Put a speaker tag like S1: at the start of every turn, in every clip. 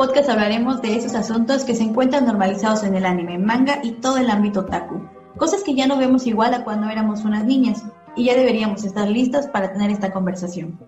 S1: podcast hablaremos de esos asuntos que se encuentran normalizados en el anime, manga y todo el ámbito otaku. Cosas que ya no vemos igual a cuando éramos unas niñas y ya deberíamos estar listos para tener esta conversación.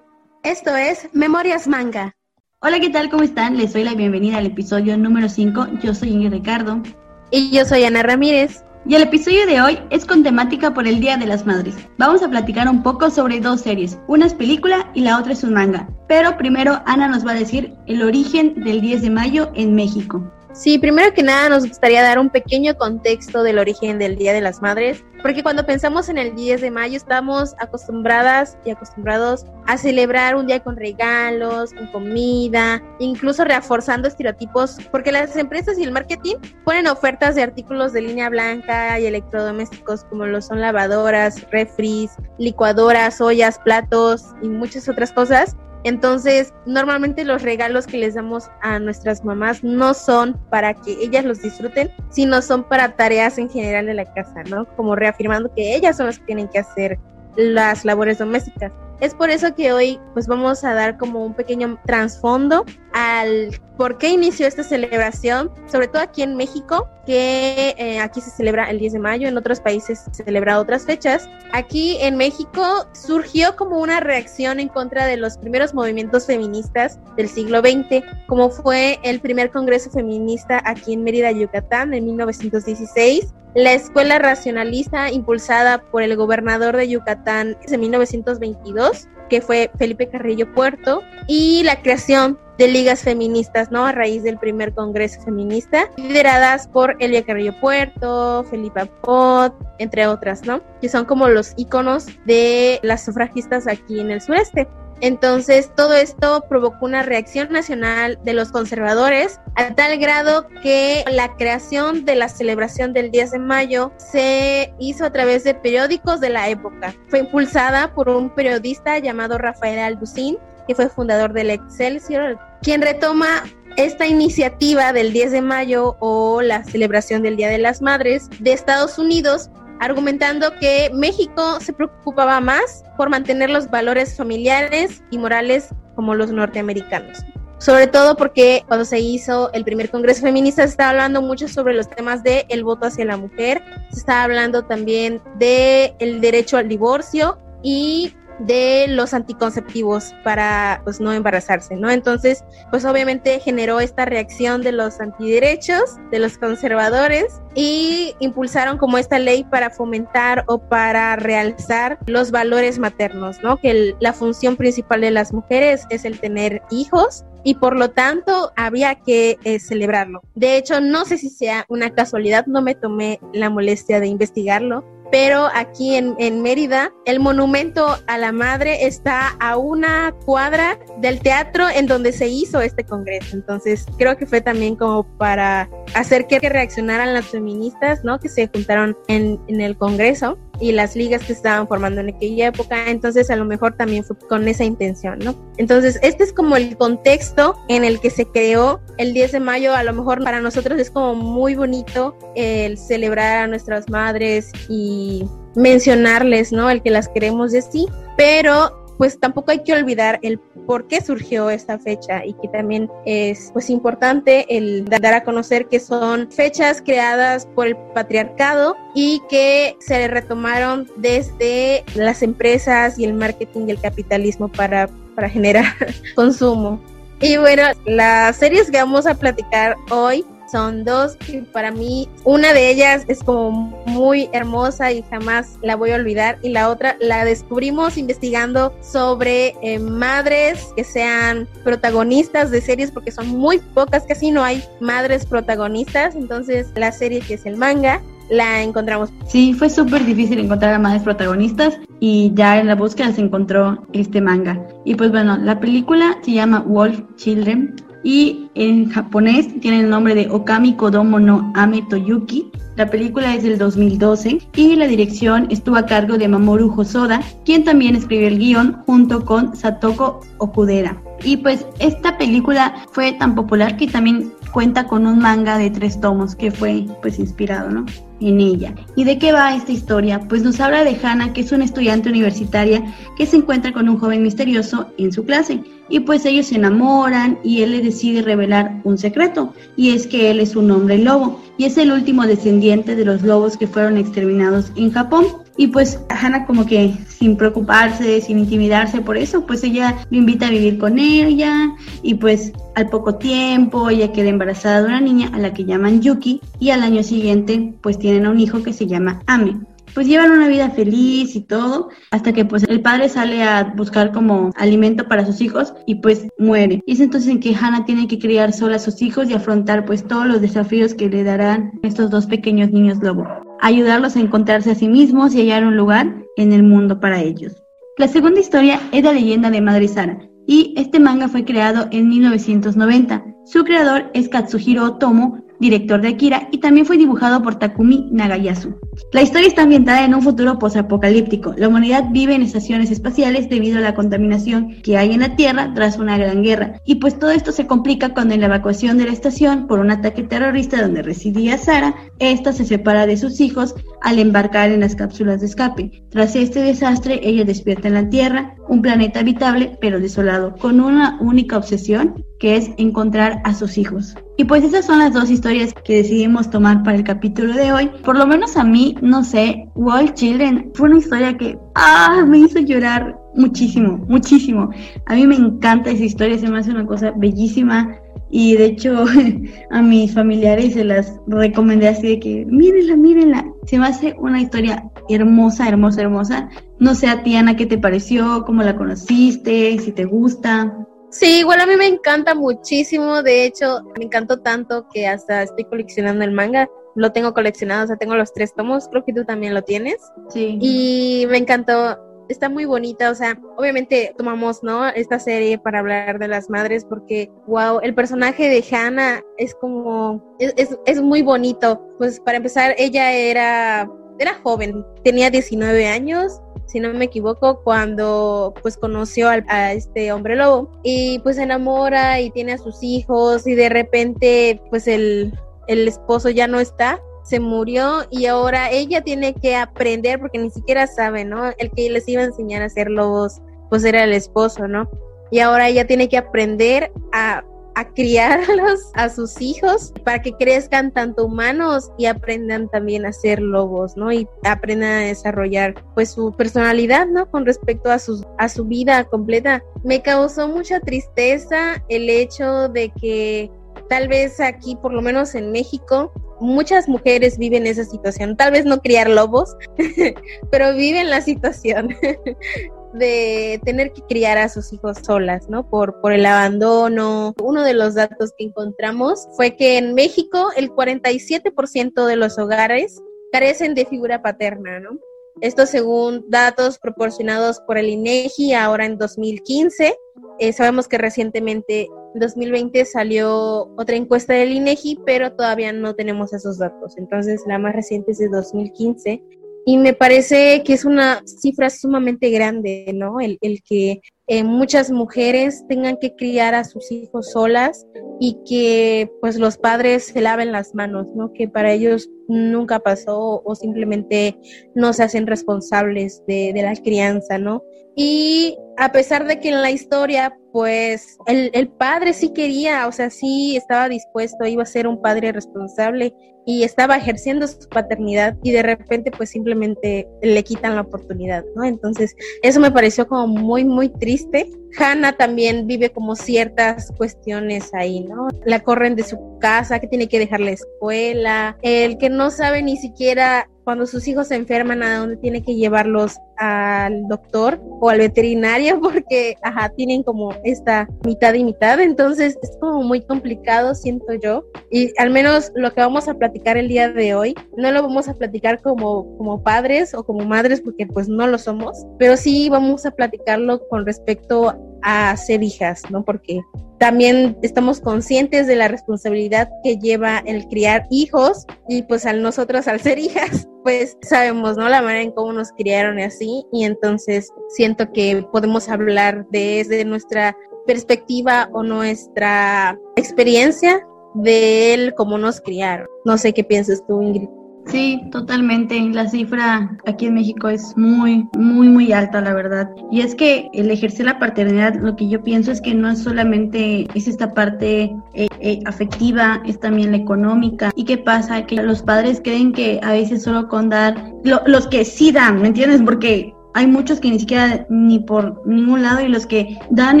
S2: Esto es Memorias Manga.
S1: Hola, ¿qué tal? ¿Cómo están? Les doy la bienvenida al episodio número 5. Yo soy Ingrid Ricardo.
S2: Y yo soy Ana Ramírez.
S1: Y el episodio de hoy es con temática por el Día de las Madres. Vamos a platicar un poco sobre dos series, una es película y la otra es un manga. Pero primero Ana nos va a decir el origen del 10 de mayo en México.
S2: Sí, primero que nada nos gustaría dar un pequeño contexto del origen del Día de las Madres, porque cuando pensamos en el 10 de mayo estamos acostumbradas y acostumbrados a celebrar un día con regalos, con comida, incluso reforzando estereotipos, porque las empresas y el marketing ponen ofertas de artículos de línea blanca y electrodomésticos como lo son lavadoras, refris, licuadoras, ollas, platos y muchas otras cosas entonces, normalmente los regalos que les damos a nuestras mamás no son para que ellas los disfruten, sino son para tareas en general de la casa, ¿no? Como reafirmando que ellas son las que tienen que hacer las labores domésticas. Es por eso que hoy pues vamos a dar como un pequeño trasfondo al por qué inició esta celebración, sobre todo aquí en México, que eh, aquí se celebra el 10 de mayo, en otros países se celebra otras fechas. Aquí en México surgió como una reacción en contra de los primeros movimientos feministas del siglo XX, como fue el primer Congreso Feminista aquí en Mérida, Yucatán, en 1916, la escuela racionalista impulsada por el gobernador de Yucatán en 1922, que fue Felipe Carrillo Puerto, y la creación de ligas feministas, ¿no? A raíz del primer congreso feminista, lideradas por Elia Carrillo Puerto, Felipa Pot, entre otras, ¿no? Que son como los íconos de las sufragistas aquí en el sureste. Entonces, todo esto provocó una reacción nacional de los conservadores a tal grado que la creación de la celebración del 10 de mayo se hizo a través de periódicos de la época. Fue impulsada por un periodista llamado Rafael Alducín, que fue fundador del Excelsior, quien retoma esta iniciativa del 10 de mayo o la celebración del Día de las Madres de Estados Unidos argumentando que México se preocupaba más por mantener los valores familiares y morales como los norteamericanos. Sobre todo porque cuando se hizo el primer Congreso Feminista se estaba hablando mucho sobre los temas del el voto hacia la mujer, se estaba hablando también del el derecho al divorcio y de los anticonceptivos para pues no embarazarse, ¿no? Entonces, pues obviamente generó esta reacción de los antiderechos, de los conservadores y impulsaron como esta ley para fomentar o para realzar los valores maternos, ¿no? Que la función principal de las mujeres es el tener hijos y por lo tanto había que eh, celebrarlo. De hecho, no sé si sea una casualidad, no me tomé la molestia de investigarlo, pero aquí en, Mérida el monumento a la madre está a una cuadra del teatro en donde se hizo este congreso. Entonces creo que fue también como para hacer que reaccionaran las feministas, ¿no? Que se juntaron en, en el congreso y las ligas que estaban formando en aquella época, entonces a lo mejor también fue con esa intención, ¿no? Entonces, este es como el contexto en el que se creó el 10 de mayo, a lo mejor para nosotros es como muy bonito el celebrar a nuestras madres y mencionarles, ¿no? El que las queremos de sí, pero pues tampoco hay que olvidar el por qué surgió esta fecha y que también es pues importante el dar a conocer que son fechas creadas por el patriarcado y que se retomaron desde las empresas y el marketing y el capitalismo para, para generar consumo. Y bueno, las series que vamos a platicar hoy son dos y para mí una de ellas es como muy hermosa y jamás la voy a olvidar y la otra la descubrimos investigando sobre eh, madres que sean protagonistas de series porque son muy pocas, casi no hay madres protagonistas, entonces la serie que es el manga la encontramos.
S1: Sí, fue súper difícil encontrar a madres protagonistas y ya en la búsqueda se encontró este manga. Y pues bueno, la película se llama Wolf Children y en japonés tiene el nombre de Okami Kodomo no Ame Toyuki. La película es del 2012 y la dirección estuvo a cargo de Mamoru Hosoda, quien también escribió el guion junto con Satoko Okudera. Y pues esta película fue tan popular que también cuenta con un manga de tres tomos que fue pues inspirado, ¿no? en ella. ¿Y de qué va esta historia? Pues nos habla de Hannah, que es una estudiante universitaria que se encuentra con un joven misterioso en su clase. Y pues ellos se enamoran y él le decide revelar un secreto, y es que él es un hombre lobo, y es el último descendiente de los lobos que fueron exterminados en Japón. Y pues Hannah como que sin preocuparse, sin intimidarse por eso, pues ella lo invita a vivir con ella y pues al poco tiempo ella queda embarazada de una niña a la que llaman Yuki y al año siguiente pues tienen a un hijo que se llama Ame pues llevan una vida feliz y todo, hasta que pues el padre sale a buscar como alimento para sus hijos y pues muere. Y es entonces en que Hannah tiene que criar sola a sus hijos y afrontar pues todos los desafíos que le darán estos dos pequeños niños lobo ayudarlos a encontrarse a sí mismos y hallar un lugar en el mundo para ellos. La segunda historia es la leyenda de Madre Sara, y este manga fue creado en 1990. Su creador es Katsuhiro Otomo, director de Akira, y también fue dibujado por Takumi Nagayasu. La historia está ambientada en un futuro posapocalíptico. La humanidad vive en estaciones espaciales debido a la contaminación que hay en la Tierra tras una gran guerra. Y pues todo esto se complica cuando en la evacuación de la estación por un ataque terrorista donde residía Sara, esta se separa de sus hijos al embarcar en las cápsulas de escape. Tras este desastre, ella despierta en la Tierra, un planeta habitable pero desolado, con una única obsesión que es encontrar a sus hijos. Y pues esas son las dos historias que decidimos tomar para el capítulo de hoy. Por lo menos a mí, no sé, Wall Children fue una historia que ah, me hizo llorar muchísimo, muchísimo. A mí me encanta esa historia, se me hace una cosa bellísima. Y de hecho a mis familiares se las recomendé así de que mírenla, mírenla. Se me hace una historia hermosa, hermosa, hermosa. No sé a ti, Ana, ¿qué te pareció? ¿Cómo la conociste? ¿Si te gusta?
S2: Sí, igual a mí me encanta muchísimo. De hecho, me encantó tanto que hasta estoy coleccionando el manga. Lo tengo coleccionado, o sea, tengo los tres tomos. Creo que tú también lo tienes.
S1: Sí.
S2: Y me encantó. Está muy bonita, o sea, obviamente tomamos, ¿no? Esta serie para hablar de las madres porque, wow, el personaje de Hannah es como, es, es, es muy bonito. Pues para empezar, ella era, era joven, tenía 19 años si no me equivoco, cuando pues conoció a, este hombre lobo y pues se enamora y tiene a sus hijos y de repente pues el, el esposo ya no está se murió y ahora ella tiene que aprender porque ni siquiera sabe, ¿no? El que les iba a enseñar a ser lobos, pues era el esposo, ¿no? Y ahora ella tiene que aprender a a criarlos a sus hijos para que crezcan tanto humanos y aprendan también a ser lobos, ¿no? Y aprendan a desarrollar pues su personalidad, ¿no? Con respecto a su, a su vida completa. Me causó mucha tristeza el hecho de que tal vez aquí, por lo menos en México, muchas mujeres viven esa situación. Tal vez no criar lobos, pero viven la situación de tener que criar a sus hijos solas, ¿no? Por, por el abandono. Uno de los datos que encontramos fue que en México el 47% de los hogares carecen de figura paterna, ¿no? Esto según datos proporcionados por el INEGI ahora en 2015. Eh, sabemos que recientemente, en 2020, salió otra encuesta del INEGI, pero todavía no tenemos esos datos. Entonces, la más reciente es de 2015 y me parece que es una cifra sumamente grande, ¿no? El, el que eh, muchas mujeres tengan que criar a sus hijos solas y que pues los padres se laven las manos, ¿no? Que para ellos nunca pasó o simplemente no se hacen responsables de, de la crianza, ¿no? Y a pesar de que en la historia, pues el, el, padre sí quería, o sea, sí estaba dispuesto, iba a ser un padre responsable y estaba ejerciendo su paternidad y de repente pues simplemente le quitan la oportunidad, ¿no? Entonces, eso me pareció como muy, muy triste. Hannah también vive como ciertas cuestiones ahí, ¿no? La corren de su casa, que tiene que dejar la escuela, el que no sabe ni siquiera cuando sus hijos se enferman a dónde tiene que llevarlos al doctor o al veterinario porque ajá, tienen como esta mitad y mitad, entonces es como muy complicado, siento yo. Y al menos lo que vamos a platicar el día de hoy, no lo vamos a platicar como, como padres o como madres porque pues no lo somos, pero sí vamos a platicarlo con respecto a ser hijas, ¿no? Porque también estamos conscientes de la responsabilidad que lleva el criar hijos y pues al nosotros al ser hijas, pues sabemos, ¿no? La manera en cómo nos criaron así y entonces siento que podemos hablar desde nuestra perspectiva o nuestra experiencia de él cómo nos criaron. No sé qué piensas tú, Ingrid.
S1: Sí, totalmente. La cifra aquí en México es muy, muy, muy alta, la verdad. Y es que el ejercer la paternidad, lo que yo pienso es que no es solamente es esta parte eh, eh, afectiva, es también la económica. ¿Y qué pasa? Que los padres creen que a veces solo con dar, los que sí dan, ¿me entiendes? Porque hay muchos que ni siquiera ni por ningún lado y los que dan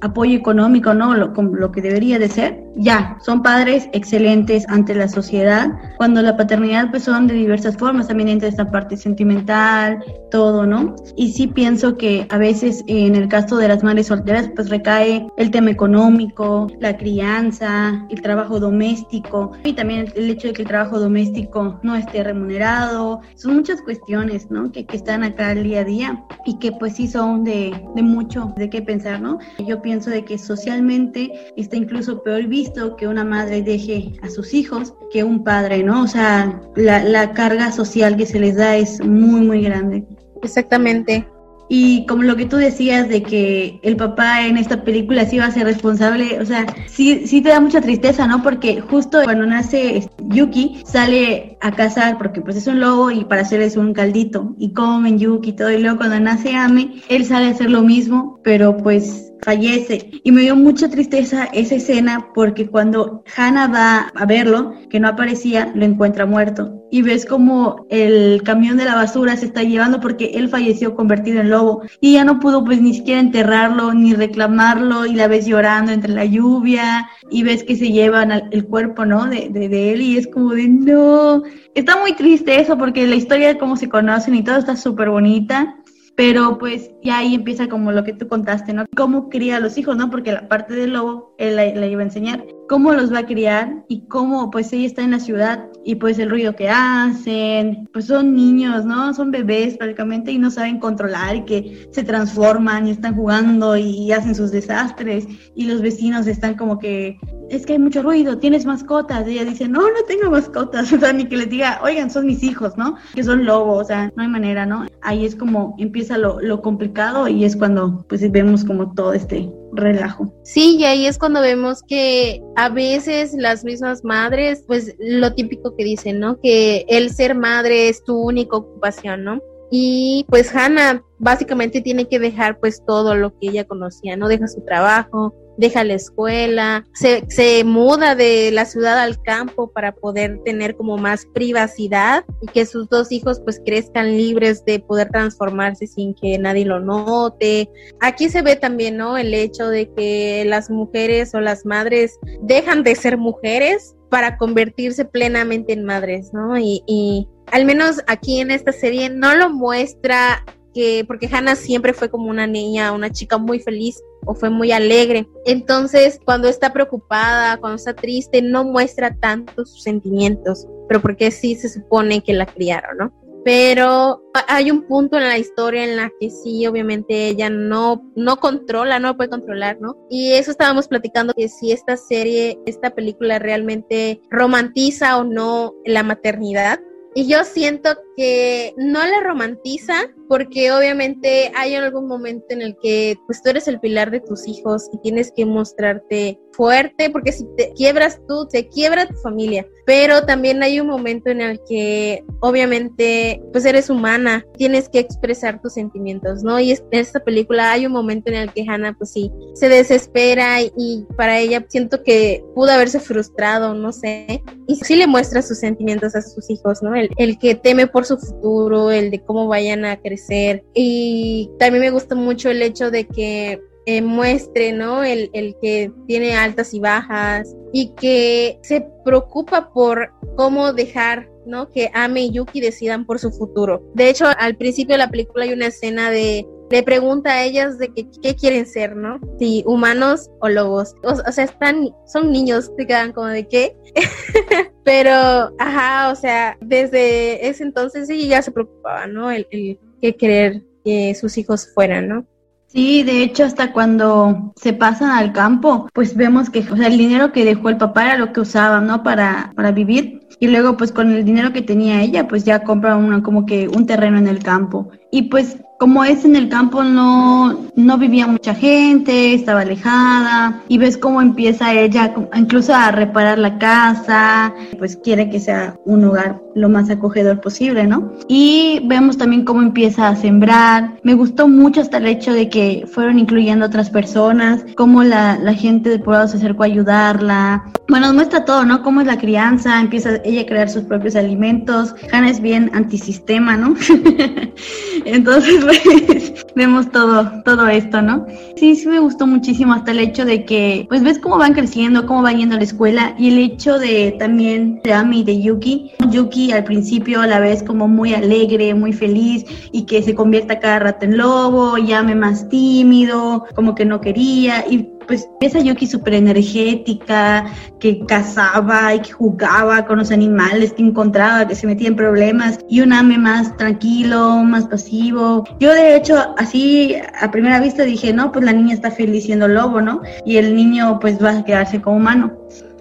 S1: apoyo económico, ¿no? Lo, lo que debería de ser, ya, son padres excelentes ante la sociedad, cuando la paternidad pues son de diversas formas, también entra esta parte sentimental, todo, ¿no? Y sí pienso que a veces en el caso de las madres solteras pues recae el tema económico, la crianza, el trabajo doméstico y también el hecho de que el trabajo doméstico no esté remunerado, son muchas cuestiones, ¿no? Que, que están acá el día a día y que pues sí son de, mucho de qué pensar, ¿no? Yo pienso de que socialmente está incluso peor visto que una madre deje a sus hijos que un padre, ¿no? O sea, la, la carga social que se les da es muy, muy grande.
S2: Exactamente.
S1: Y como lo que tú decías de que el papá en esta película sí va a ser responsable, o sea, sí, sí te da mucha tristeza, ¿no? Porque justo cuando nace Yuki sale a cazar porque pues es un lobo y para hacerles un caldito y comen Yuki y todo. Y luego cuando nace Ame, él sale a hacer lo mismo, pero pues fallece. Y me dio mucha tristeza esa escena porque cuando Hannah va a verlo, que no aparecía, lo encuentra muerto. Y ves como el camión de la basura se está llevando porque él falleció convertido en lobo. Y ya no pudo pues ni siquiera enterrarlo ni reclamarlo y la ves llorando entre la lluvia y ves que se llevan el cuerpo, ¿no? De, de, él y es como de no. Está muy triste eso porque la historia de cómo se conocen y todo está súper bonita pero pues ya ahí empieza como lo que tú contaste, ¿no? Cómo cría a los hijos, ¿no? Porque la parte del lobo, él la, iba a enseñar, cómo los va a criar y cómo pues ella está en la ciudad y pues el ruido que hacen, pues son niños, ¿no? Son bebés prácticamente y no saben controlar y que se transforman y están jugando y hacen sus desastres y los vecinos están como que es que hay mucho ruido, tienes mascotas. Y ella dice, no, no tengo mascotas. O sea, ni que les diga, oigan, son mis hijos, ¿no? Que son lobos, o sea, no hay manera, ¿no? Ahí es como empieza lo, lo complicado y es cuando pues vemos como todo este relajo.
S2: Sí, y ahí es cuando vemos que a veces las mismas madres, pues lo típico que dicen, ¿no? Que el ser madre es tu única ocupación, ¿no? Y pues Hannah básicamente tiene que dejar pues todo lo que ella conocía, ¿no? Deja su trabajo, deja la escuela, se, se muda de la ciudad al campo para poder tener como más privacidad y que sus dos hijos pues crezcan libres de poder transformarse sin que nadie lo note. Aquí se ve también, ¿no? El hecho de que las mujeres o las madres dejan de ser mujeres para convertirse plenamente en madres, ¿no? Y, y al menos aquí en esta serie no lo muestra que porque Hannah siempre fue como una niña, una chica muy feliz o fue muy alegre. Entonces, cuando está preocupada, cuando está triste, no muestra tanto sus sentimientos, pero porque sí se supone que la criaron, ¿no? Pero hay un punto en la historia en la que sí, obviamente ella no, no controla, no puede controlar, ¿no? Y eso estábamos platicando, que si esta serie, esta película realmente romantiza o no la maternidad. Y yo siento no la romantiza porque obviamente hay algún momento en el que pues tú eres el pilar de tus hijos y tienes que mostrarte fuerte porque si te quiebras tú, te quiebra tu familia. Pero también hay un momento en el que obviamente pues eres humana, tienes que expresar tus sentimientos, ¿no? Y en esta película hay un momento en el que Hannah pues sí se desespera y, para ella siento que pudo haberse frustrado, no sé, y sí le muestra sus sentimientos a sus hijos, ¿no? El, el que teme por su futuro, el de cómo vayan a crecer. Y también me gusta mucho el hecho de que eh, muestre, ¿no? El, el, que tiene altas y bajas y que se preocupa por cómo dejar, ¿no? Que Ame y Yuki decidan por su futuro. De hecho, al principio de la película hay una escena de le pregunta a ellas de qué quieren ser, ¿no? Si humanos o lobos. O, sea, están, son niños, se quedan como de qué. Pero, ajá, o sea, desde ese entonces sí ya se preocupaba, ¿no? El, que querer que sus hijos fueran, ¿no?
S1: Sí, de hecho, hasta cuando se pasan al campo, pues vemos que, el dinero que dejó el papá era lo que usaban, ¿no? Para, para vivir. Y luego, pues con el dinero que tenía ella, pues ya compra como que un terreno en el campo. Y pues como es en el campo no, no vivía mucha gente, estaba alejada y ves cómo empieza ella incluso a reparar la casa, pues quiere que sea un hogar lo más acogedor posible, ¿no? Y vemos también cómo empieza a sembrar. Me gustó mucho hasta el hecho de que fueron incluyendo otras personas, cómo la, la gente del poblado se acercó a ayudarla. Bueno, nos muestra todo, ¿no? Cómo es la crianza, empieza ella a crear sus propios alimentos. Hannah es bien antisistema, ¿no? Entonces, pues, vemos todo, todo esto, ¿no? Sí, sí me gustó muchísimo hasta el hecho de que, pues ves cómo van creciendo, cómo van yendo a la escuela y el hecho de también de Ami y de Yuki. Yuki al principio a la vez como muy alegre, muy feliz y que se convierta cada rato en lobo, llame más tímido, como que no quería y pues esa Yuki súper energética, que cazaba y que jugaba con los animales que encontraba, que se metía en problemas, y un Ame más tranquilo, más pasivo. Yo de hecho así a primera vista dije, no, pues la niña está feliz siendo lobo, ¿no? Y el niño pues va a quedarse como humano.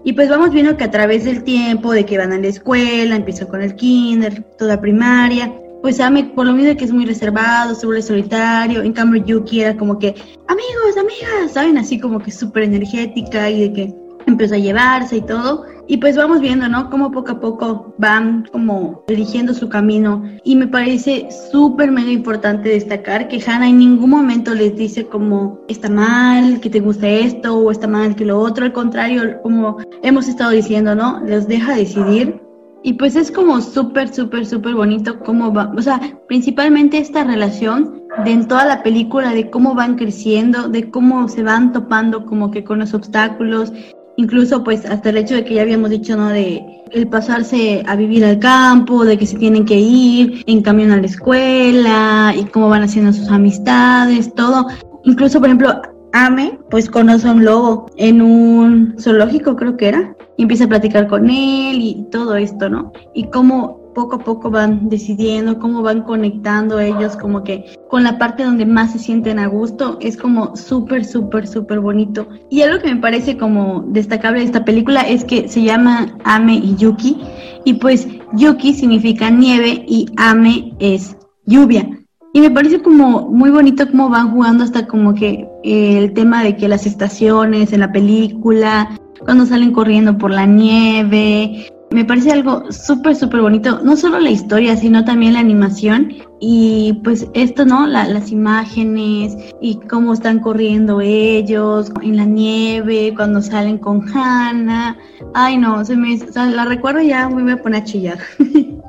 S1: Y pues vamos viendo que a través del tiempo, de que van a la escuela, empiezan con el kinder, toda primaria, pues Ame, por lo mismo que es muy reservado, sobre solitario, en cambio Yuki era como que, amigos, amigas, ¿saben? Así como que súper energética y de que empezó a llevarse y todo. Y pues vamos viendo, ¿no? Cómo poco a poco van como eligiendo su camino. Y me parece súper mega importante destacar que Hannah en ningún momento les dice como está mal, que te gusta esto o está mal que lo otro. Al contrario, como hemos estado diciendo, ¿no? Les deja decidir. Y pues es como súper, súper, súper bonito cómo va, o sea, principalmente esta relación de en toda la película, de cómo van creciendo, de cómo se van topando como que con los obstáculos incluso pues hasta el hecho de que ya habíamos dicho, ¿no? De el pasarse a vivir al campo, de que se tienen que ir en camión a la escuela y cómo van haciendo sus amistades, todo. Incluso, por ejemplo, Ame, pues conoce a un lobo en un zoológico, creo que era, y empieza a platicar con él y todo esto, ¿no? Y cómo poco a poco van decidiendo, cómo van conectando ellos como que con la parte donde más se sienten a gusto, es como súper, súper, súper bonito. Y algo que me parece como destacable de esta película es que se llama Ame y Yuki, y pues Yuki significa nieve y Ame es lluvia. Y me parece como muy bonito cómo van jugando hasta como que el tema de que las estaciones en la película, cuando salen corriendo por la nieve, me parece algo súper, súper bonito, no solo la historia, sino también la animación y pues esto, ¿no? las imágenes y cómo están corriendo ellos en la nieve, cuando salen con Hannah. Ay, no, se me, la recuerdo ya, me voy a chillar.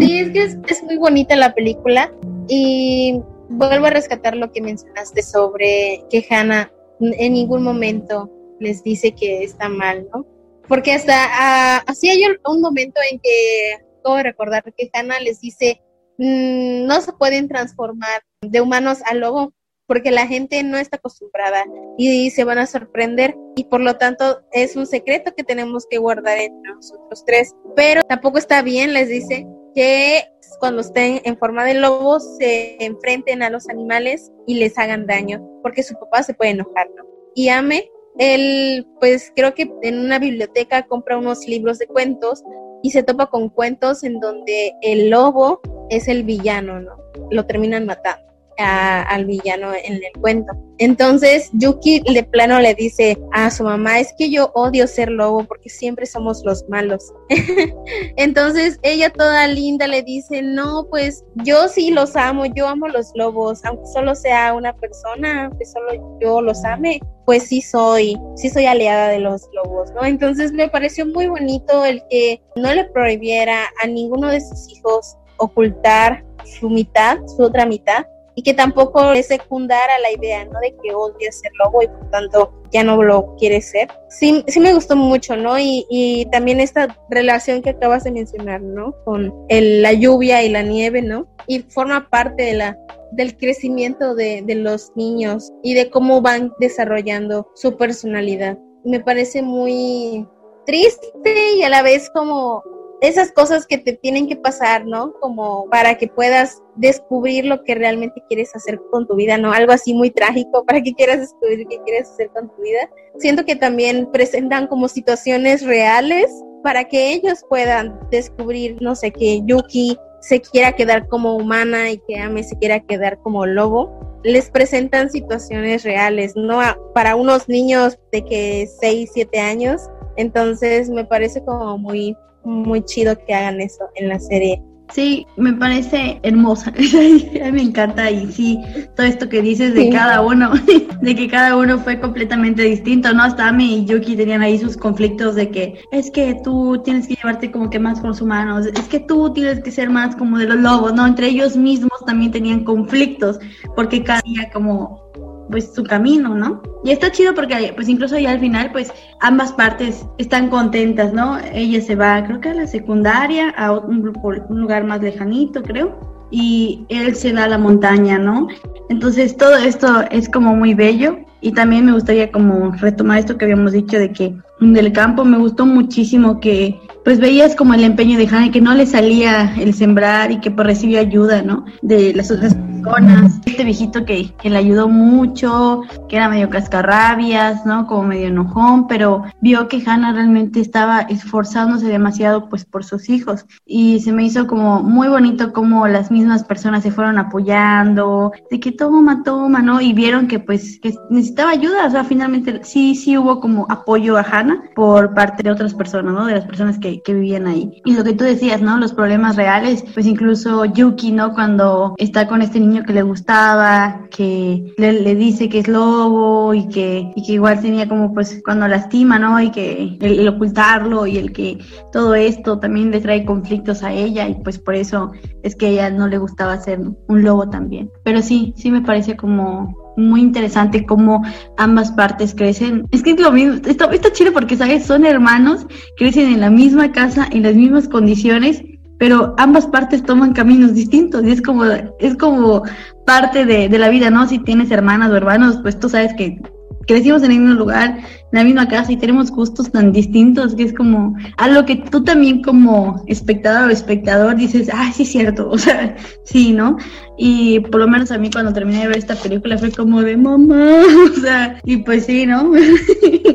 S2: Sí, es que es, es muy bonita la película y vuelvo a rescatar lo que mencionaste sobre que Hannah en ningún momento les dice que está mal, ¿no? Porque hasta uh, así hay un momento en que puedo recordar que Hannah les dice, mm, no se pueden transformar de humanos a lobo porque la gente no está acostumbrada y se van a sorprender y por lo tanto es un secreto que tenemos que guardar entre nosotros tres. Pero tampoco está bien, les dice, que cuando estén en forma de lobo se enfrenten a los animales y les hagan daño, porque su papá se puede enojar, ¿no? Y Ame él, pues creo que en una biblioteca compra unos libros de cuentos y se topa con cuentos en donde el lobo es el villano, ¿no? Lo terminan matando al villano en el cuento. Entonces Yuki de plano le dice a su mamá, es que yo odio ser lobo porque siempre somos los malos. Entonces ella toda linda le dice, no, pues yo sí los amo, yo amo los lobos, aunque solo sea una persona, aunque solo yo los ame, pues sí soy, sí soy aliada de los lobos, ¿no? Entonces me pareció muy bonito el que no le prohibiera a ninguno de sus hijos ocultar su mitad, su otra mitad, y que tampoco le secundara la idea, ¿no? De que odia ser lobo y por tanto ya no lo quiere ser. Sí, sí me gustó mucho, ¿no? Y, y también esta relación que acabas de mencionar, ¿no? Con el, la lluvia y la nieve, ¿no? Y forma parte de la del crecimiento de, de los niños y de cómo van desarrollando su personalidad. Me parece muy triste y a la vez como esas cosas que te tienen que pasar, ¿no? Como para que puedas descubrir lo que realmente quieres hacer con tu vida, ¿no? Algo así muy trágico para que quieras descubrir qué quieres hacer con tu vida. Siento que también presentan como situaciones reales para que ellos puedan descubrir, no sé, que Yuki se quiera quedar como humana y que Ame se quiera quedar como lobo, les presentan situaciones reales, ¿no? Para unos niños de que 6, 7 años, entonces me parece como muy, muy chido que hagan eso en la serie.
S1: Sí, me parece hermosa. a mí me encanta y sí, todo esto que dices de cada uno, de que cada uno fue completamente distinto, ¿no? Hasta Ami y Yuki tenían ahí sus conflictos de que es que tú tienes que llevarte como que más con los humanos, es que tú tienes que ser más como de los lobos, ¿no? Entre ellos mismos también tenían conflictos porque cada día como pues su camino, ¿no? Y está chido porque pues incluso ya al final pues ambas partes están contentas, ¿no? Ella se va creo que a la secundaria, a un, lugar más lejanito creo, y él se da a la montaña, ¿no? Entonces todo esto es como muy bello y también me gustaría como retomar esto que habíamos dicho de que del campo me gustó muchísimo que pues veías como el empeño de Hannah que no le salía el sembrar y que pues recibió ayuda, ¿no? De las otras este viejito que, que le ayudó mucho, que era medio cascarrabias, ¿no? Como medio enojón, pero vio que Hannah realmente estaba esforzándose demasiado pues por sus hijos y se me hizo como muy bonito como las mismas personas se fueron apoyando, de que toma, toma, ¿no? Y vieron que pues que necesitaba ayuda, o sea, finalmente sí, sí hubo como apoyo a Hannah por parte de otras personas, ¿no? De las personas que, que vivían ahí. Y lo que tú decías, ¿no? Los problemas reales, pues incluso Yuki, ¿no? Cuando está con este niño que le gustaba, que le, dice que es lobo y que, igual tenía como pues cuando lastima, ¿no? Y que el, ocultarlo y el que todo esto también le trae conflictos a ella y pues por eso es que a ella no le gustaba ser un lobo también. Pero sí, sí me parece como muy interesante cómo ambas partes crecen. Es que es lo mismo, está, está chido porque, ¿sabes? Son hermanos, crecen en la misma casa, en las mismas condiciones pero ambas partes toman caminos distintos y es como, es como parte de, la vida, ¿no? Si tienes hermanas o hermanos, pues tú sabes que crecimos en el mismo lugar, en la misma casa y tenemos gustos tan distintos que es como algo que tú también como espectador o espectador dices, ah, sí es cierto, o sea, sí, ¿no? Y por lo menos a mí cuando terminé de ver esta película fue como de mamá, o sea, y pues sí, ¿no?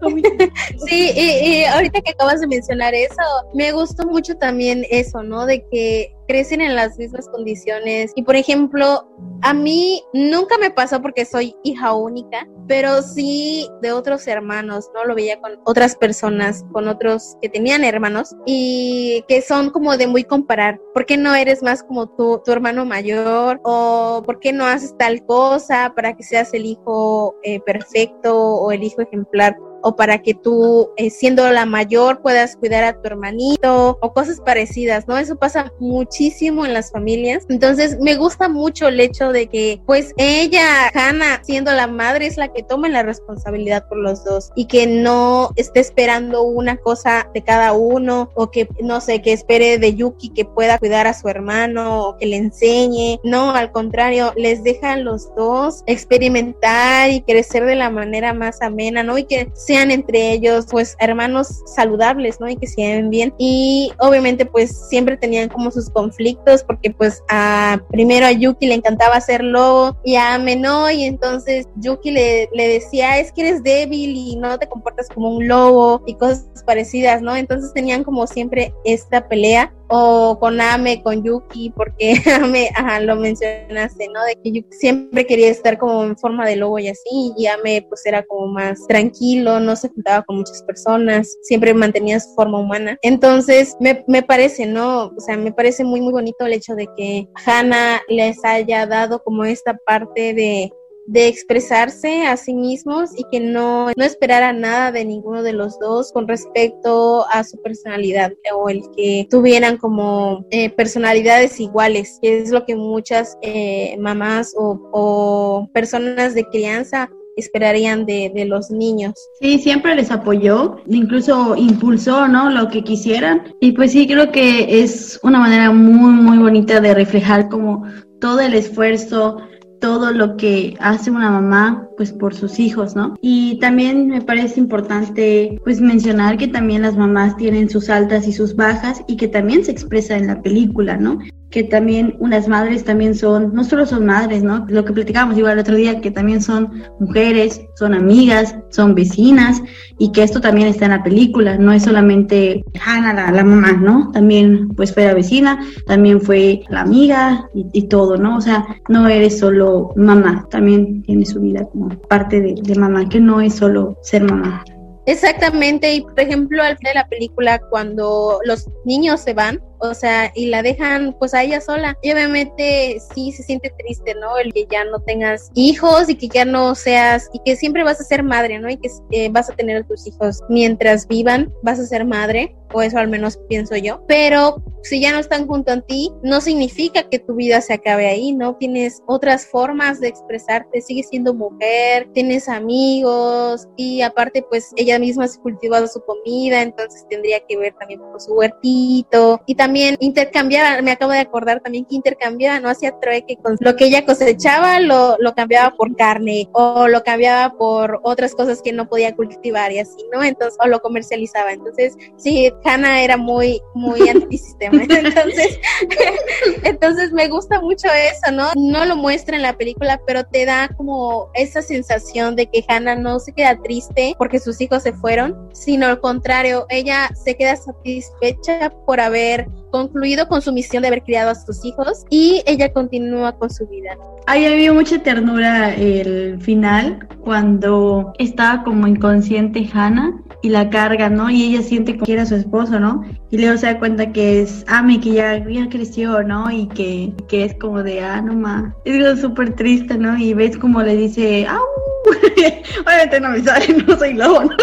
S2: sí, y, ahorita que acabas de mencionar eso, me gustó mucho también eso, ¿no? De que crecen en las mismas condiciones. Y por ejemplo, a mí nunca me pasó porque soy hija única, pero sí de otros hermanos, ¿no? Lo veía con otras personas, con otros que tenían hermanos y que son como de muy comparar. ¿Por qué no eres más como tu, tu hermano mayor? ¿O por qué no haces tal cosa para que seas el hijo eh, perfecto o el hijo ejemplar? O para que tú, eh, siendo la mayor, puedas cuidar a tu hermanito o cosas parecidas, ¿no? Eso pasa muchísimo en las familias. Entonces, me gusta mucho el hecho de que, pues, ella, Hannah, siendo la madre, es la que tome la responsabilidad por los dos y que no esté esperando una cosa de cada uno o que, no sé, que espere de Yuki que pueda cuidar a su hermano o que le enseñe. No, al contrario, les dejan los dos experimentar y crecer de la manera más amena, ¿no? Y que sean entre ellos pues hermanos saludables, ¿no? Y que se lleven bien. Y obviamente pues siempre tenían como sus conflictos porque pues a primero a Yuki le encantaba hacer lobo y a Ame no, y entonces Yuki le, le decía es que eres débil y no te comportas como un lobo y cosas parecidas, ¿no? Entonces tenían como siempre esta pelea o con Ame, con Yuki, porque Ame, ajá, lo mencionaste, ¿no? De que Yuki siempre quería estar como en forma de lobo y así, y Ame pues era como más tranquilo, no se juntaba con muchas personas, siempre mantenía su forma humana. Entonces, me, me parece, ¿no? O sea, me parece muy, muy bonito el hecho de que Hannah les haya dado como esta parte de de expresarse a sí mismos y que no, no esperara nada de ninguno de los dos con respecto a su personalidad o el que tuvieran como eh, personalidades iguales, que es lo que muchas eh, mamás o, personas de crianza esperarían de, de, los niños.
S1: Sí, siempre les apoyó, incluso impulsó, ¿no? Lo que quisieran. Y pues sí, creo que es una manera muy, muy bonita de reflejar como todo el esfuerzo, todo lo que hace una mamá pues por sus hijos, ¿no? Y también me parece importante pues mencionar que también las mamás tienen sus altas y sus bajas y que también se expresa en la película, ¿no? Que también unas madres también son, no solo son madres, ¿no? Lo que platicábamos igual el otro día, que también son mujeres, son amigas, son vecinas, y que esto también está en la película, no es solamente Hannah, la, la mamá, ¿no? También pues fue la vecina, también fue la amiga y, todo, ¿no? O sea, no eres solo mamá, también tiene su vida como parte de, de mamá, que no es solo ser mamá.
S2: Exactamente, y por ejemplo al final de la película cuando los niños se van, o sea, y la dejan pues a ella sola. Y obviamente sí se siente triste, ¿no? El que ya no tengas hijos y que ya no seas, y que siempre vas a ser madre, ¿no? Y que eh, vas a tener a tus hijos mientras vivan, vas a ser madre, o eso al menos pienso yo. Pero si ya no están junto a ti, no significa que tu vida se acabe ahí, ¿no? Tienes otras formas de expresarte, sigues siendo mujer, tienes amigos y aparte pues ella misma se cultivado su comida, entonces tendría que ver también con su huertito y también también intercambiaba, me acabo de acordar también que intercambiaba, no hacía trueque con lo que ella cosechaba, lo, lo cambiaba por carne o lo cambiaba por otras cosas que no podía cultivar y así, ¿no? Entonces, o lo comercializaba. Entonces, sí, Hannah era muy, muy antisistema. Entonces, entonces me gusta mucho eso, ¿no? No lo muestra en la película, pero te da como esa sensación de que Hannah no se queda triste porque sus hijos se fueron, sino al contrario, ella se queda satisfecha por haber concluido con su misión de haber criado a sus hijos y ella continúa con su vida.
S1: Ahí había mucha ternura el final cuando estaba como inconsciente Hannah y la carga, ¿no? Y ella siente que era su esposo, ¿no? Y luego se da cuenta que es Ame, que ya, ya creció, ¿no? Y que, que es como de, ah, no más. Es súper triste, ¿no? Y ves como le dice, ¡au! Obviamente no me sale, no soy lobo, ¿no?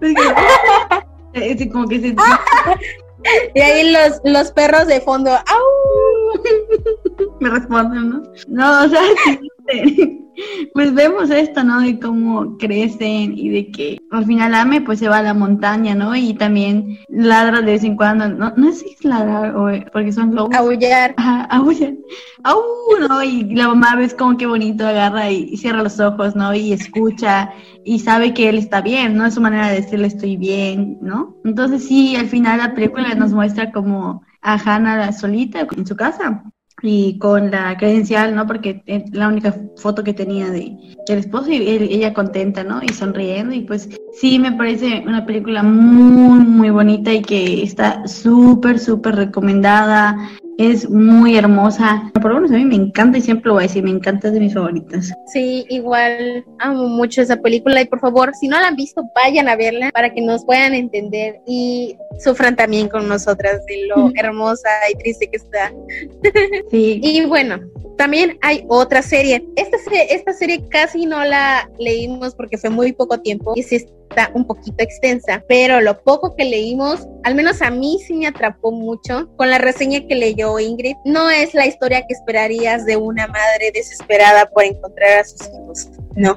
S1: Pero es, que, como que se...
S2: Y ahí los, los perros de fondo, ¡au!
S1: Me responden, ¿no? No, o sea, pues vemos esto, ¿no? De cómo crecen y de que al final Ame pues se va a la montaña, ¿no? Y también ladra de vez en cuando, no, no sé si es ladrar o porque son lobos.
S2: Aullar.
S1: Ajá, aullar. ¡Au! ¿no? Y la mamá ves como qué bonito agarra y, cierra los ojos, ¿no? Y escucha y sabe que él está bien, ¿no? Es su manera de decirle estoy bien, ¿no? Entonces sí, al final la película nos muestra como a Hannah solita en su casa y con la credencial, ¿no? Porque es la única foto que tenía de del esposo y ella contenta, ¿no? Y sonriendo y pues sí me parece una película muy muy bonita y que está súper súper recomendada es muy hermosa. Por lo menos a mí me encanta y siempre lo voy a decir, me encanta, es de mis favoritas.
S2: Sí, igual amo mucho esa película y por favor, si no la han visto, vayan a verla para que nos puedan entender y sufran también con nosotras de lo hermosa y triste que está. Sí. y bueno, también hay otra serie. Esta, serie casi no la leímos porque fue muy poco tiempo y sí está un poquito extensa, pero lo poco que leímos, al menos a mí sí me atrapó mucho con la reseña que leyó Ingrid. No es la historia que esperarías de una madre desesperada por encontrar a sus hijos, no.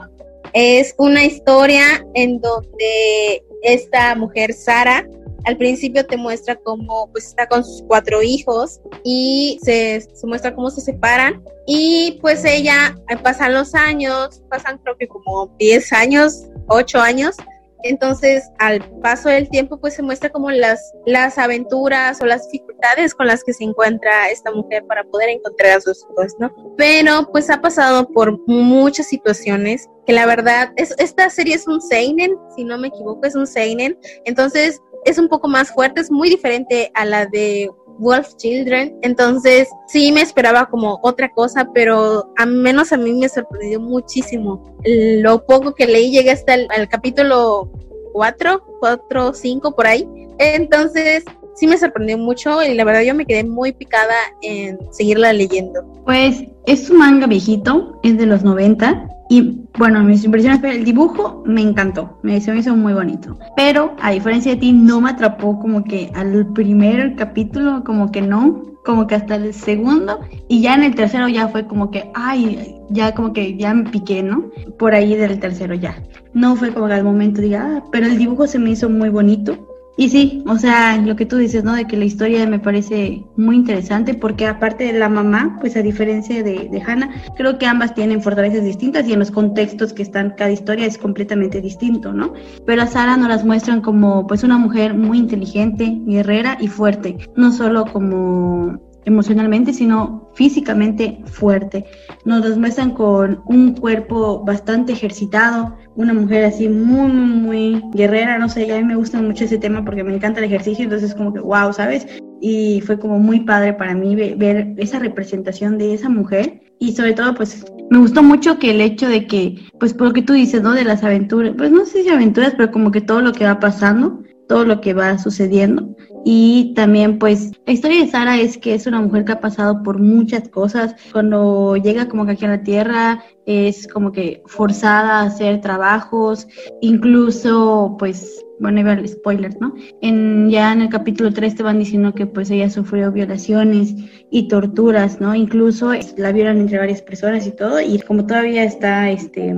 S2: Es una historia en donde esta mujer, Sara, al principio te muestra cómo pues está con sus cuatro hijos y se, muestra cómo se separan y pues ella eh, pasan los años, pasan creo que como 10 años, 8 años entonces, al paso del tiempo, pues se muestra como las, las aventuras o las dificultades con las que se encuentra esta mujer para poder encontrar a sus hijos, ¿no? Pero pues ha pasado por muchas situaciones que la verdad, es, esta serie es un seinen, si no me equivoco, es un seinen. Entonces, es un poco más fuerte, es muy diferente a la de Wolf Children. Entonces, sí me esperaba como otra cosa, pero al menos a mí me sorprendió muchísimo. Lo poco que leí, llegué hasta el, capítulo 4, 4, 5 por ahí. Entonces, sí me sorprendió mucho y la verdad yo me quedé muy picada en seguirla leyendo.
S1: Pues es un manga viejito, es de los 90 y bueno, mis impresiones, el dibujo me encantó, me, se me hizo muy bonito. Pero a diferencia de ti, no me atrapó como que al primer capítulo, como que no, como que hasta el segundo. Y ya en el tercero ya fue como que, ay, ya como que ya me piqué, ¿no? Por ahí del tercero ya. No fue como que al momento diga, ah, pero el dibujo se me hizo muy bonito. Y sí, o sea, lo que tú dices, ¿no? De que la historia me parece muy interesante porque aparte de la mamá, pues a diferencia de, de Hannah, creo que ambas tienen fortalezas distintas y en los contextos que están cada historia es completamente distinto, ¿no? Pero a Sara nos las muestran como pues una mujer muy inteligente, guerrera y fuerte, no solo como emocionalmente, sino físicamente fuerte. Nos los muestran con un cuerpo bastante ejercitado, una mujer así muy, muy, guerrera, no sé, a mí me gusta mucho ese tema porque me encanta el ejercicio, entonces como que, wow, ¿sabes? Y fue como muy padre para mí ver esa representación de esa mujer y sobre todo pues me gustó mucho que el hecho de que, pues por lo que tú dices, ¿no? De las aventuras, pues no sé si aventuras, pero como que todo lo que va pasando, todo lo que va sucediendo. Y también, pues, la historia de Sara es que es una mujer que ha pasado por muchas cosas. Cuando llega como que aquí a la Tierra, es como que forzada a hacer trabajos, incluso, pues, bueno, iba a spoilers, ¿no? En, ya en el capítulo 3 te van diciendo que pues ella sufrió violaciones y torturas, ¿no? Incluso la vieron entre varias personas y todo, y como todavía está, este,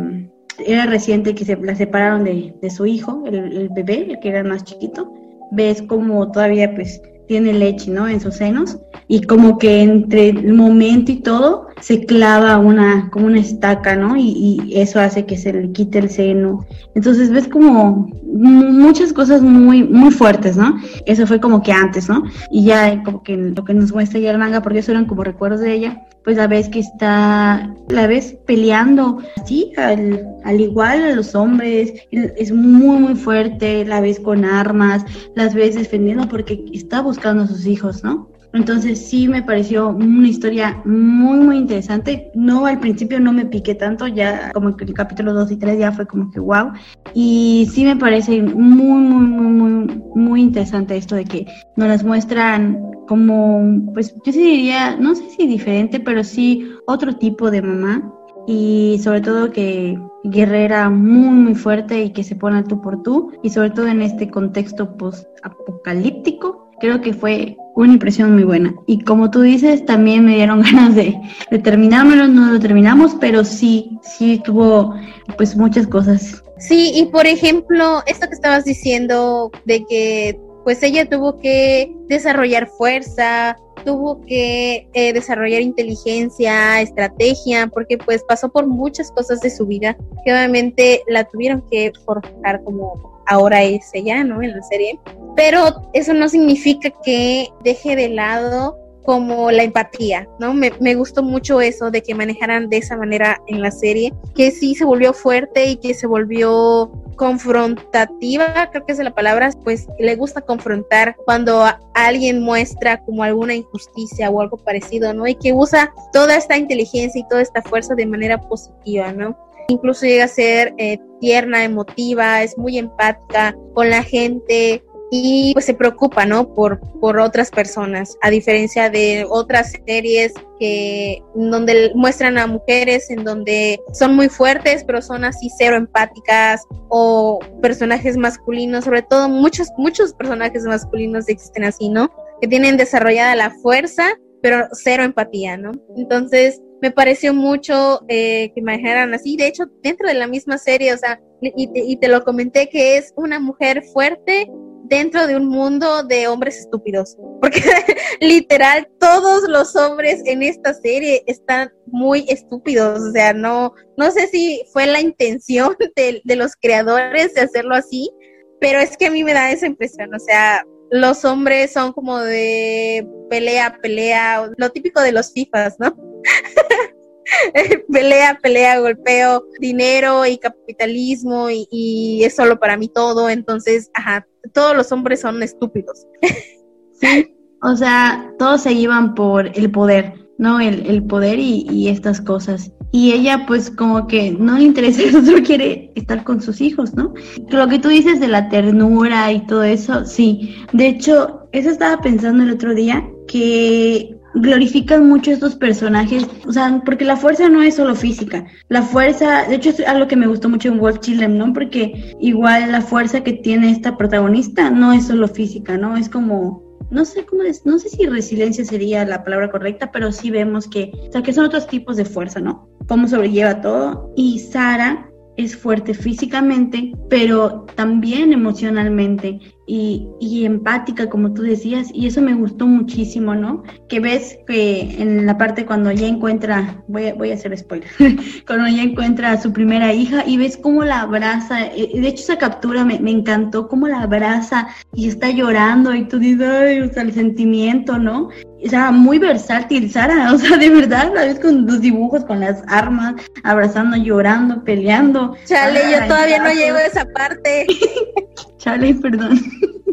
S1: era reciente que se la separaron de, de su hijo, el, el, bebé, el que era más chiquito, ves como todavía pues tiene leche, ¿no? En sus senos y como que entre el momento y todo se clava una como una estaca, ¿no? Y, y, eso hace que se le quite el seno. Entonces ves como muchas cosas muy muy fuertes, ¿no? Eso fue como que antes, ¿no? Y ya como que lo que nos muestra ya el manga, porque eso eran como recuerdos de ella, pues la ves que está, la ves peleando así, al, al, igual a los hombres, es muy, muy fuerte, la ves con armas, las ves defendiendo porque está buscando a sus hijos, ¿no? Entonces sí me pareció una historia muy, muy interesante. No, al principio no me piqué tanto, ya como que el capítulo 2 y 3 ya fue como que wow. Y sí me parece muy, muy, muy, muy, muy interesante esto de que nos las muestran como, pues yo sí diría, no sé si diferente, pero sí otro tipo de mamá. Y sobre todo que guerrera muy, muy fuerte y que se pone tú por tú. Y sobre todo en este contexto post-apocalíptico, creo que fue una impresión muy buena. Y como tú dices, también me dieron ganas de, de terminármelo, no lo terminamos, pero sí, sí tuvo pues muchas cosas.
S2: Sí, y por ejemplo, esto que estabas diciendo de que pues ella tuvo que desarrollar fuerza, tuvo que eh, desarrollar inteligencia, estrategia, porque pues pasó por muchas cosas de su vida que obviamente la tuvieron que forjar como ahora es ella, ¿no? En la serie. Pero eso no significa que deje de lado como la empatía, ¿no? Me, me, gustó mucho eso de que manejaran de esa manera en la serie, que sí se volvió fuerte y que se volvió confrontativa, creo que es la palabra, pues le gusta confrontar cuando alguien muestra como alguna injusticia o algo parecido, ¿no? Y que usa toda esta inteligencia y toda esta fuerza de manera positiva, ¿no? Incluso llega a ser eh, tierna, emotiva, es muy empática con la gente, y pues se preocupa, ¿no? Por, por otras personas, a diferencia de otras series que donde muestran a mujeres en donde son muy fuertes, pero son así cero empáticas o personajes masculinos, sobre todo muchos muchos personajes masculinos existen así, ¿no? Que tienen desarrollada la fuerza, pero cero empatía, ¿no? Entonces, me pareció mucho eh, que manejaran así. De hecho, dentro de la misma serie, o sea, y y te lo comenté que es una mujer fuerte dentro de un mundo de hombres estúpidos. Porque literal todos los hombres en esta serie están muy estúpidos. O sea, no, no sé si fue la intención de, de los creadores de hacerlo así, pero es que a mí me da esa impresión. O sea, los hombres son como de pelea, pelea, lo típico de los FIFAs, ¿no? pelea, pelea, golpeo, dinero y capitalismo y, y, es solo para mí todo. Entonces, ajá, todos los hombres son estúpidos.
S1: sí, o sea, todos se iban por el poder, ¿no? El, el poder y, y, estas cosas. Y ella pues como que no le interesa solo quiere estar con sus hijos, ¿no? Lo que tú dices de la ternura y todo eso, sí. De hecho, eso estaba pensando el otro día, que glorifican mucho estos personajes, o sea, porque la fuerza no es solo física, la fuerza, de hecho es algo que me gustó mucho en Wolf Children, ¿no? Porque igual la fuerza que tiene esta protagonista no es solo física, ¿no? Es como, no sé cómo es, no sé si resiliencia sería la palabra correcta, pero sí vemos que, o sea, que son otros tipos de fuerza, ¿no? Cómo sobrelleva todo. Y Sara es fuerte físicamente, pero también emocionalmente. Y, y, empática, como tú decías, y eso me gustó muchísimo, ¿no? Que ves que en la parte cuando ya encuentra, voy a, voy a hacer spoiler, cuando ya encuentra a su primera hija y ves cómo la abraza, eh, de hecho esa captura me, me encantó, cómo la abraza y está llorando y tú dices, ay, o sea, el sentimiento, ¿no? o sea, muy versátil, Sara, o sea, de verdad, la ves con los dibujos, con las armas, abrazando, llorando, peleando.
S2: Chale, yo todavía no llego a esa parte.
S1: Chale, perdón.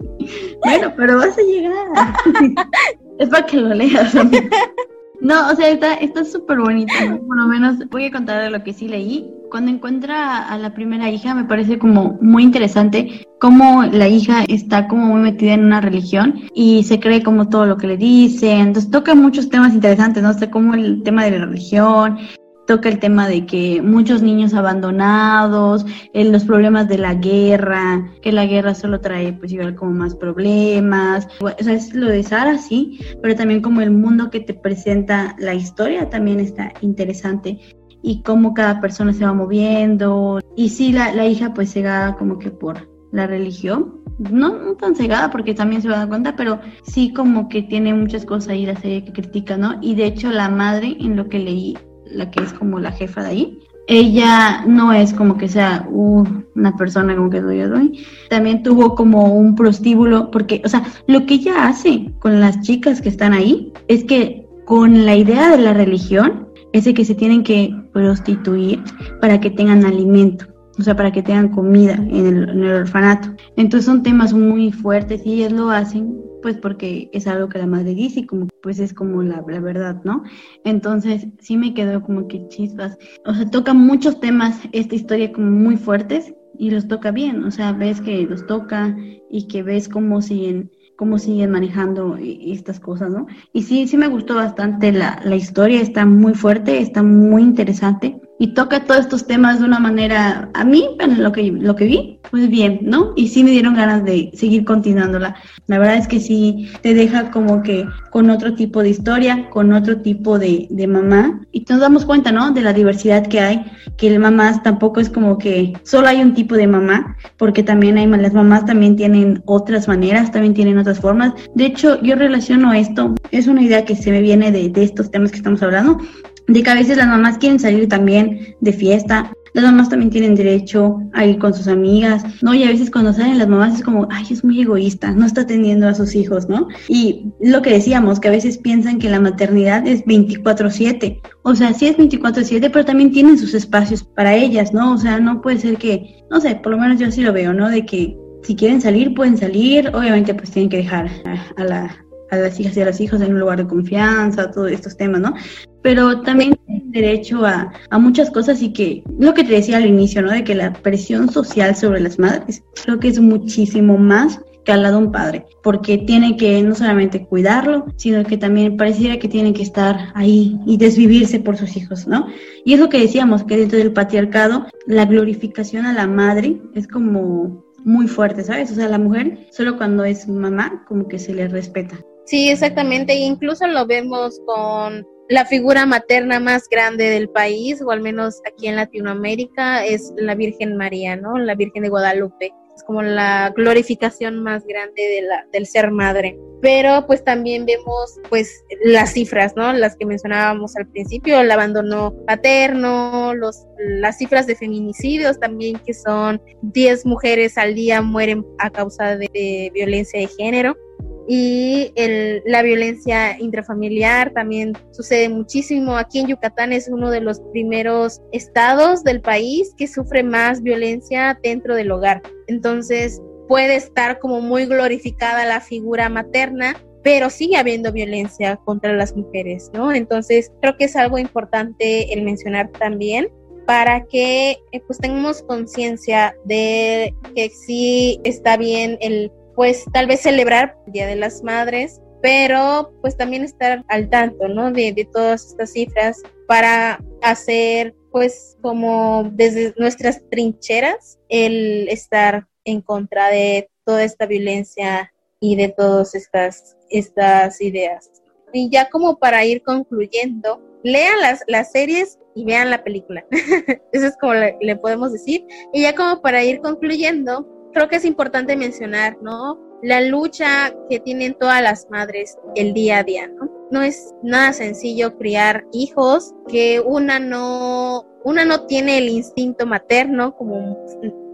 S1: bueno, pero vas a llegar. es para que lo leas. No, o sea, está súper bonito, por lo menos voy a contar de lo que sí leí. Cuando encuentra a la primera hija me parece como muy interesante cómo la hija está como muy metida en una religión y se cree como todo lo que le dicen. Entonces toca muchos temas interesantes, ¿no? sé, como el tema de la religión, toca el tema de que muchos niños abandonados, los problemas de la guerra, que la guerra solo trae pues igual como más problemas, o es lo de Sara, sí, pero también como el mundo que te presenta la historia también está interesante y cómo cada persona se va moviendo. Y sí, la, la hija pues cegada como que por la religión, no, no, tan cegada porque también se va a dar cuenta, pero sí como que tiene muchas cosas ahí la serie que critica, ¿no? Y de hecho la madre, en lo que leí, la que es como la jefa de ahí, ella no es como que sea una persona como que doy a doy. También tuvo como un prostíbulo, porque, o sea, lo que ella hace con las chicas que están ahí es que con la idea de la religión es de que se tienen que prostituir para que tengan alimento, o sea, para que tengan comida en el, en el orfanato. Entonces son temas muy fuertes y ellas lo hacen pues porque es algo que la madre dice y como pues es como la, la, verdad, ¿no? Entonces sí me quedó como que chispas, o sea, toca muchos temas esta historia como muy fuertes y los toca bien, o sea, ves que los toca y que ves cómo siguen cómo siguen manejando estas cosas, ¿no? Y sí, sí me gustó bastante la, la historia, está muy fuerte, está muy interesante y toca todos estos temas de una manera, a mí, bueno, lo que, lo que vi, pues bien, ¿no? Y sí me dieron ganas de seguir continuándola. La verdad es que sí te deja como que con otro tipo de historia, con otro tipo de, de mamá. Y nos damos cuenta, ¿no? De la diversidad que hay, que el mamás tampoco es como que solo hay un tipo de mamá, porque también hay, las mamás también tienen otras maneras, también tienen otras formas. De hecho, yo relaciono esto, es una idea que se me viene de, de estos temas que estamos hablando, de que a veces las mamás quieren salir también de fiesta, las mamás también tienen derecho a ir con sus amigas, ¿no? Y a veces cuando salen las mamás es como, ay, es muy egoísta, no está atendiendo a sus hijos, ¿no? Y lo que decíamos, que a veces piensan que la maternidad es 24/7, o sea, sí es 24/7, pero también tienen sus espacios para ellas, ¿no? O sea, no puede ser que, no sé, por lo menos yo así lo veo, ¿no? De que si quieren salir, pueden salir, obviamente pues tienen que dejar a, la a las hijas y a los hijos en un lugar de confianza, todos estos temas, ¿no? Pero también tienen derecho a, a, muchas cosas y que, lo que te decía al inicio, ¿no? De que la presión social sobre las madres creo que es muchísimo más que al lado de un padre, porque tiene que no solamente cuidarlo, sino que también pareciera que tiene que estar ahí y desvivirse por sus hijos, ¿no? Y es lo que decíamos, que dentro del patriarcado, la glorificación a la madre es como muy fuerte, ¿sabes? O sea, la mujer solo cuando es mamá como que se le respeta.
S2: Sí, exactamente. Incluso lo vemos con la figura materna más grande del país, o al menos aquí en Latinoamérica, es la Virgen María, ¿no? La Virgen de Guadalupe. Es como la glorificación más grande de la, del ser madre. Pero pues también vemos pues las cifras, ¿no? Las que mencionábamos al principio, el abandono paterno, los, las cifras de feminicidios también, que son 10 mujeres al día mueren a causa de violencia de género y el, la violencia intrafamiliar también sucede muchísimo. Aquí en Yucatán es uno de los primeros estados del país que sufre más violencia dentro del hogar. Entonces puede estar como muy glorificada la figura materna, pero sigue habiendo violencia contra las mujeres, ¿no? Entonces creo que es algo importante el mencionar también para que eh, pues tengamos conciencia de que sí está bien el pues tal vez celebrar el Día de las Madres, pero pues también estar al tanto, ¿no? De, de todas estas cifras para hacer pues como desde nuestras trincheras el estar en contra de toda esta violencia y de todas estas, estas ideas. Y ya como para ir concluyendo, lean las, las series y vean la película. Eso es como le, le podemos decir. Y ya como para ir concluyendo, creo que es importante mencionar, ¿no? la lucha que tienen todas las madres el día a día, ¿no? No es nada sencillo criar hijos, que una no, una no tiene el instinto materno como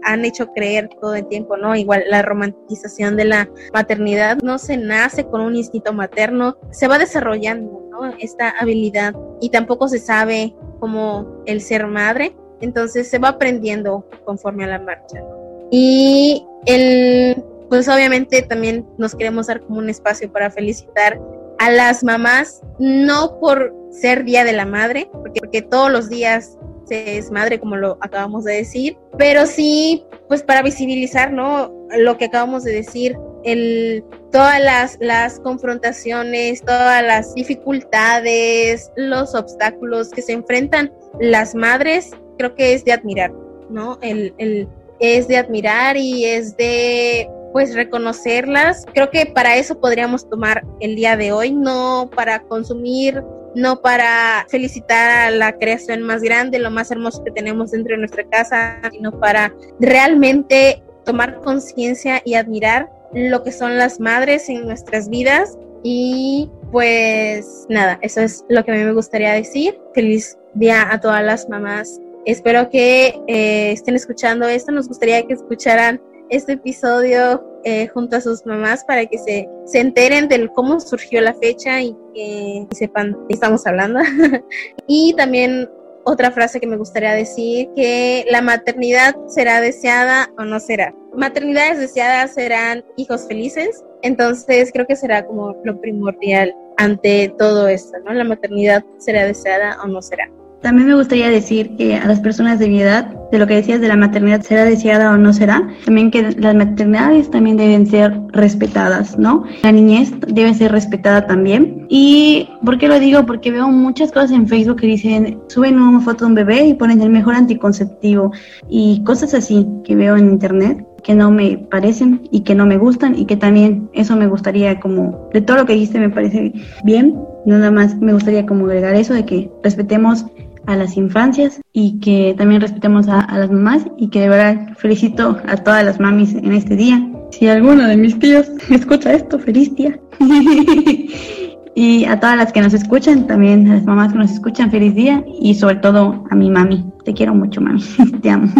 S2: han hecho creer todo el tiempo, ¿no? Igual la romantización de la maternidad no se nace con un instinto materno, se va desarrollando, ¿no? Esta habilidad y tampoco se sabe cómo el ser madre, entonces se va aprendiendo conforme a la marcha, Y el, pues obviamente también nos queremos dar como un espacio para felicitar a las mamás, no por ser Día de la Madre, porque, porque todos los días es madre, como lo acabamos de decir, pero sí, pues para visibilizar, ¿no? Lo que acabamos de decir, el, todas las, las confrontaciones, todas las dificultades, los obstáculos que se enfrentan las madres, creo que es de admirar, ¿no? El, el, es de admirar y es de pues reconocerlas. Creo que para eso podríamos tomar el día de hoy, no para consumir no para felicitar a la creación más grande, lo más hermoso que tenemos dentro de nuestra casa, sino para realmente tomar conciencia y admirar lo que son las madres en nuestras vidas. Y pues nada, eso es lo que a mí me gustaría decir. Feliz día a todas las mamás. Espero que eh, estén escuchando esto. Nos gustaría que escucharan este episodio eh, junto a sus mamás para que se, se enteren de cómo surgió la fecha y que sepan de qué estamos hablando. y también otra frase que me gustaría decir, que la maternidad será deseada o no será. Maternidades deseadas serán hijos felices, entonces creo que será como lo primordial ante todo esto, ¿no? La maternidad será deseada o no será.
S1: También me gustaría decir que a las personas de mi edad, de lo que decías de la maternidad, será deseada o no será, también que las maternidades también deben ser respetadas, ¿no? La niñez debe ser respetada también. ¿Y por qué lo digo? Porque veo muchas cosas en Facebook que dicen, suben una foto de un bebé y ponen el mejor anticonceptivo y cosas así que veo en internet que no me parecen y que no me gustan y que también eso me gustaría como de todo lo que dijiste me parece bien nada más me gustaría como agregar eso de que respetemos a las infancias y que también respetemos a, las mamás y que de verdad felicito a todas las mamis en este día. Si alguno de mis tíos escucha esto, feliz día. y a todas las que nos escuchan, también a las mamás que nos escuchan, feliz día y sobre todo a mi mami. Te quiero mucho, mami. Te amo.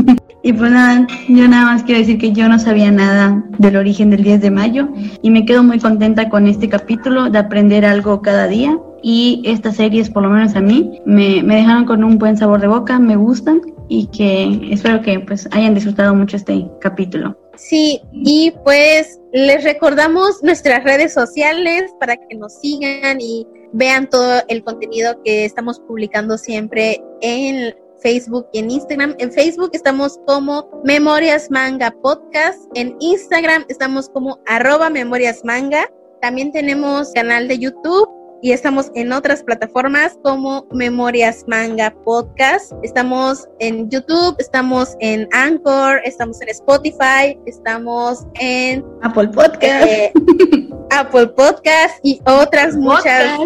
S1: Y pues nada, yo nada más quiero decir que yo no sabía nada del origen del 10 de mayo y me quedo muy contenta con este capítulo de aprender algo cada día y estas series, por lo menos a mí, me, me dejaron con un buen sabor de boca, me gustan y que espero que pues hayan disfrutado mucho este capítulo.
S2: Sí, y pues les recordamos nuestras redes sociales para que nos sigan y vean todo el contenido que estamos publicando siempre en Facebook y en Instagram. En Facebook estamos como Memorias Manga Podcast, en Instagram estamos como arroba Memorias Manga. También tenemos canal de YouTube y estamos en otras plataformas como Memorias Manga Podcast. Estamos en YouTube, estamos en Anchor, estamos en Spotify, estamos en
S1: Apple Podcast. Eh,
S2: Apple Podcast y otras muchas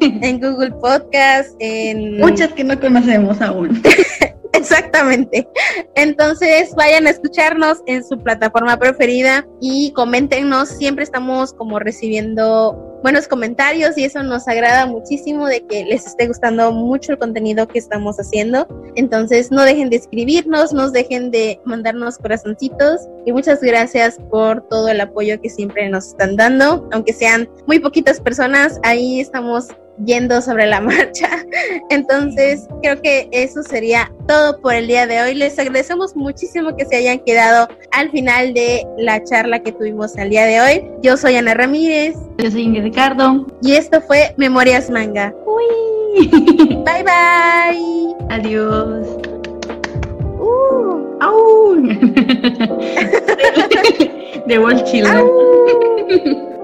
S2: en Google Podcast, en
S1: muchas que no conocemos aún.
S2: Exactamente. Entonces vayan a escucharnos en su plataforma preferida y coméntenos. Siempre estamos como recibiendo buenos comentarios y eso nos agrada muchísimo de que les esté gustando mucho el contenido que estamos haciendo. Entonces no dejen de escribirnos, no dejen de mandarnos corazoncitos y muchas gracias por todo el apoyo que siempre nos están dando, aunque sean muy poquitas personas, ahí estamos yendo sobre la marcha. Entonces, creo que eso sería todo por el día de hoy. Les agradecemos muchísimo que se hayan quedado al final de la charla que tuvimos el día de hoy. Yo soy Ana Ramírez.
S1: Yo soy Ingrid Ricardo.
S2: Y esto fue Memorias Manga.
S1: Uy.
S2: Bye bye.
S1: Adiós.
S2: Uh.
S1: Au. de Chile.